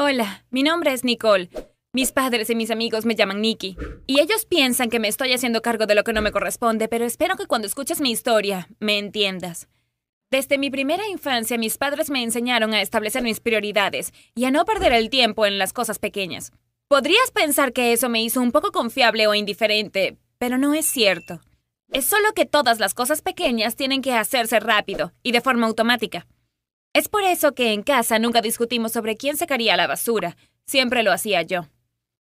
Hola, mi nombre es Nicole. Mis padres y mis amigos me llaman Nikki. Y ellos piensan que me estoy haciendo cargo de lo que no me corresponde, pero espero que cuando escuches mi historia me entiendas. Desde mi primera infancia mis padres me enseñaron a establecer mis prioridades y a no perder el tiempo en las cosas pequeñas. Podrías pensar que eso me hizo un poco confiable o indiferente, pero no es cierto. Es solo que todas las cosas pequeñas tienen que hacerse rápido y de forma automática. Es por eso que en casa nunca discutimos sobre quién sacaría la basura. Siempre lo hacía yo.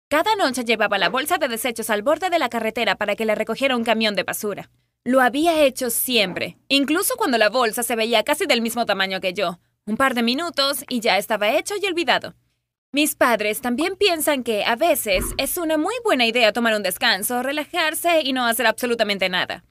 Cada noche llevaba la bolsa de desechos al borde de la carretera para que le recogiera un camión de basura. Lo había hecho siempre, incluso cuando la bolsa se veía casi del mismo tamaño que yo. Un par de minutos y ya estaba hecho y olvidado. Mis padres también piensan que a veces es una muy buena idea tomar un descanso, relajarse y no hacer absolutamente nada.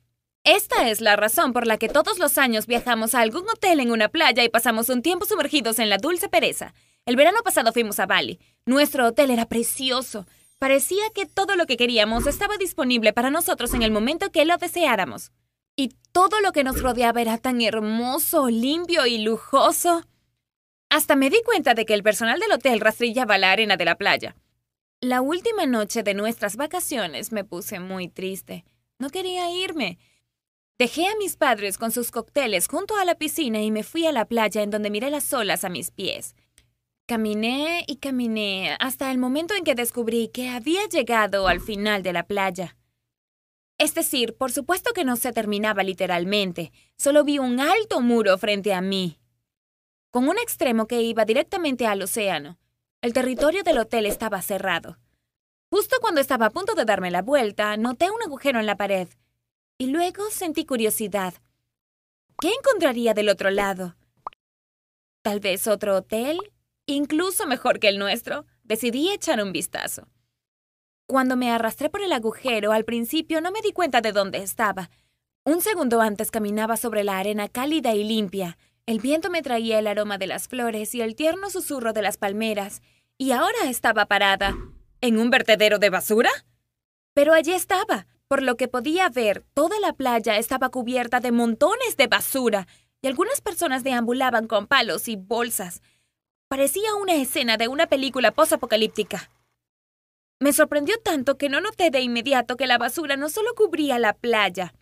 Esta es la razón por la que todos los años viajamos a algún hotel en una playa y pasamos un tiempo sumergidos en la dulce pereza. El verano pasado fuimos a Bali. Nuestro hotel era precioso. Parecía que todo lo que queríamos estaba disponible para nosotros en el momento que lo deseáramos. Y todo lo que nos rodeaba era tan hermoso, limpio y lujoso. Hasta me di cuenta de que el personal del hotel rastrillaba la arena de la playa. La última noche de nuestras vacaciones me puse muy triste. No quería irme. Dejé a mis padres con sus cócteles junto a la piscina y me fui a la playa en donde miré las olas a mis pies. Caminé y caminé hasta el momento en que descubrí que había llegado al final de la playa. Es decir, por supuesto que no se terminaba literalmente, solo vi un alto muro frente a mí, con un extremo que iba directamente al océano. El territorio del hotel estaba cerrado. Justo cuando estaba a punto de darme la vuelta, noté un agujero en la pared y luego sentí curiosidad. ¿Qué encontraría del otro lado? Tal vez otro hotel, incluso mejor que el nuestro. Decidí echar un vistazo. Cuando me arrastré por el agujero, al principio no me di cuenta de dónde estaba. Un segundo antes caminaba sobre la arena cálida y limpia. El viento me traía el aroma de las flores y el tierno susurro de las palmeras. Y ahora estaba parada. ¿En un vertedero de basura? Pero allí estaba, por lo que podía ver, toda la playa estaba cubierta de montones de basura y algunas personas deambulaban con palos y bolsas. Parecía una escena de una película posapocalíptica. Me sorprendió tanto que no noté de inmediato que la basura no solo cubría la playa,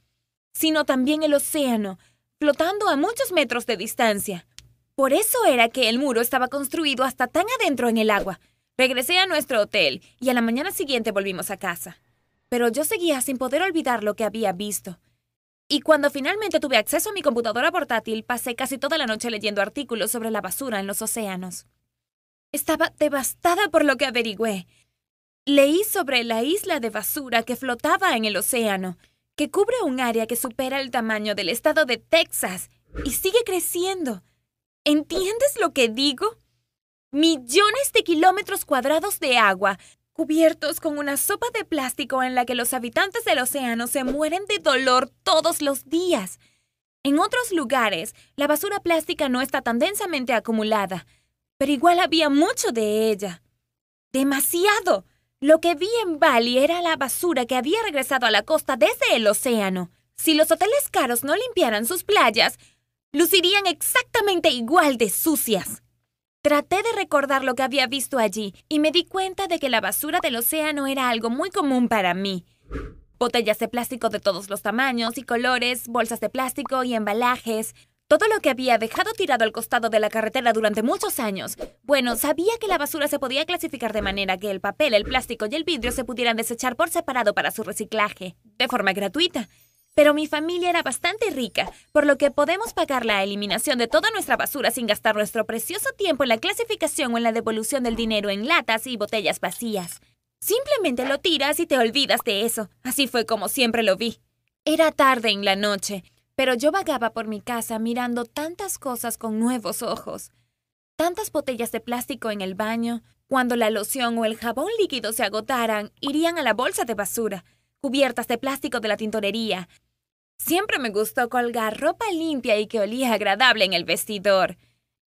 sino también el océano, flotando a muchos metros de distancia. Por eso era que el muro estaba construido hasta tan adentro en el agua. Regresé a nuestro hotel y a la mañana siguiente volvimos a casa pero yo seguía sin poder olvidar lo que había visto. Y cuando finalmente tuve acceso a mi computadora portátil, pasé casi toda la noche leyendo artículos sobre la basura en los océanos. Estaba devastada por lo que averigüé. Leí sobre la isla de basura que flotaba en el océano, que cubre un área que supera el tamaño del estado de Texas y sigue creciendo. ¿Entiendes lo que digo? Millones de kilómetros cuadrados de agua, cubiertos con una sopa de plástico en la que los habitantes del océano se mueren de dolor todos los días. En otros lugares, la basura plástica no está tan densamente acumulada, pero igual había mucho de ella. Demasiado. Lo que vi en Bali era la basura que había regresado a la costa desde el océano. Si los hoteles caros no limpiaran sus playas, lucirían exactamente igual de sucias. Traté de recordar lo que había visto allí y me di cuenta de que la basura del océano era algo muy común para mí. Botellas de plástico de todos los tamaños y colores, bolsas de plástico y embalajes, todo lo que había dejado tirado al costado de la carretera durante muchos años. Bueno, sabía que la basura se podía clasificar de manera que el papel, el plástico y el vidrio se pudieran desechar por separado para su reciclaje, de forma gratuita. Pero mi familia era bastante rica, por lo que podemos pagar la eliminación de toda nuestra basura sin gastar nuestro precioso tiempo en la clasificación o en la devolución del dinero en latas y botellas vacías. Simplemente lo tiras y te olvidas de eso. Así fue como siempre lo vi. Era tarde en la noche, pero yo vagaba por mi casa mirando tantas cosas con nuevos ojos. Tantas botellas de plástico en el baño. Cuando la loción o el jabón líquido se agotaran, irían a la bolsa de basura cubiertas de plástico de la tintorería. Siempre me gustó colgar ropa limpia y que olía agradable en el vestidor.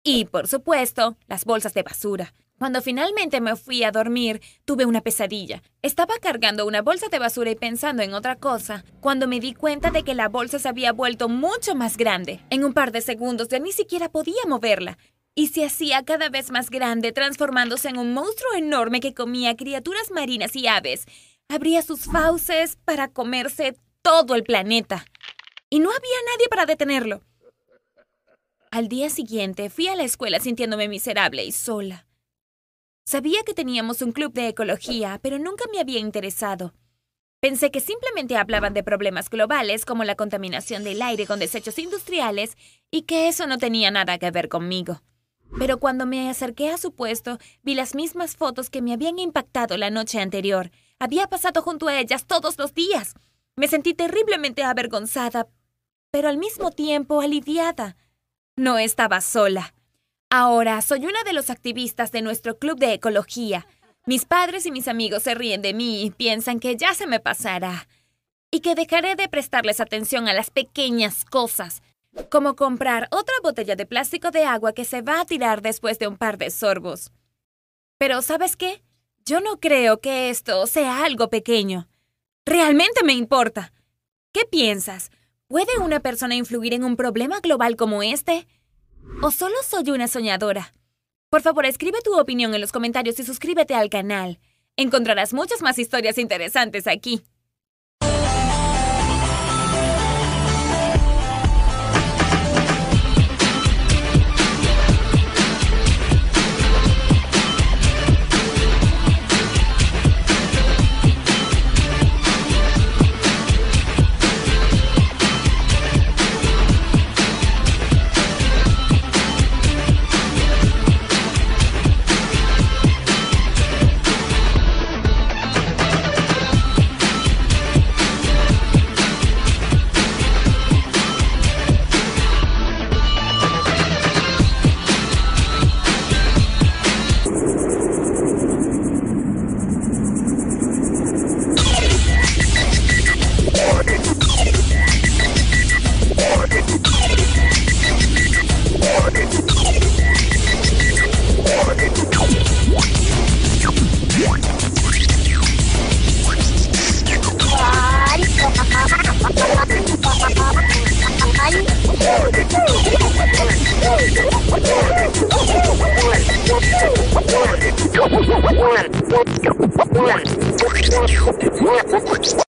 Y, por supuesto, las bolsas de basura. Cuando finalmente me fui a dormir, tuve una pesadilla. Estaba cargando una bolsa de basura y pensando en otra cosa, cuando me di cuenta de que la bolsa se había vuelto mucho más grande. En un par de segundos ya ni siquiera podía moverla. y se hacía cada vez más grande, transformándose en un monstruo enorme que comía criaturas marinas y aves. Abría sus fauces para comerse todo el planeta. Y no había nadie para detenerlo. Al día siguiente fui a la escuela sintiéndome miserable y sola. Sabía que teníamos un club de ecología, pero nunca me había interesado. Pensé que simplemente hablaban de problemas globales como la contaminación del aire con desechos industriales y que eso no tenía nada que ver conmigo. Pero cuando me acerqué a su puesto, vi las mismas fotos que me habían impactado la noche anterior. Había pasado junto a ellas todos los días. Me sentí terriblemente avergonzada, pero al mismo tiempo aliviada. No estaba sola. Ahora soy una de los activistas de nuestro club de ecología. Mis padres y mis amigos se ríen de mí y piensan que ya se me pasará. Y que dejaré de prestarles atención a las pequeñas cosas, como comprar otra botella de plástico de agua que se va a tirar después de un par de sorbos. Pero ¿sabes qué? Yo no creo que esto sea algo pequeño. Realmente me importa. ¿Qué piensas? ¿Puede una persona influir en un problema global como este? ¿O solo soy una soñadora? Por favor, escribe tu opinión en los comentarios y suscríbete al canal. Encontrarás muchas más historias interesantes aquí. Thank you.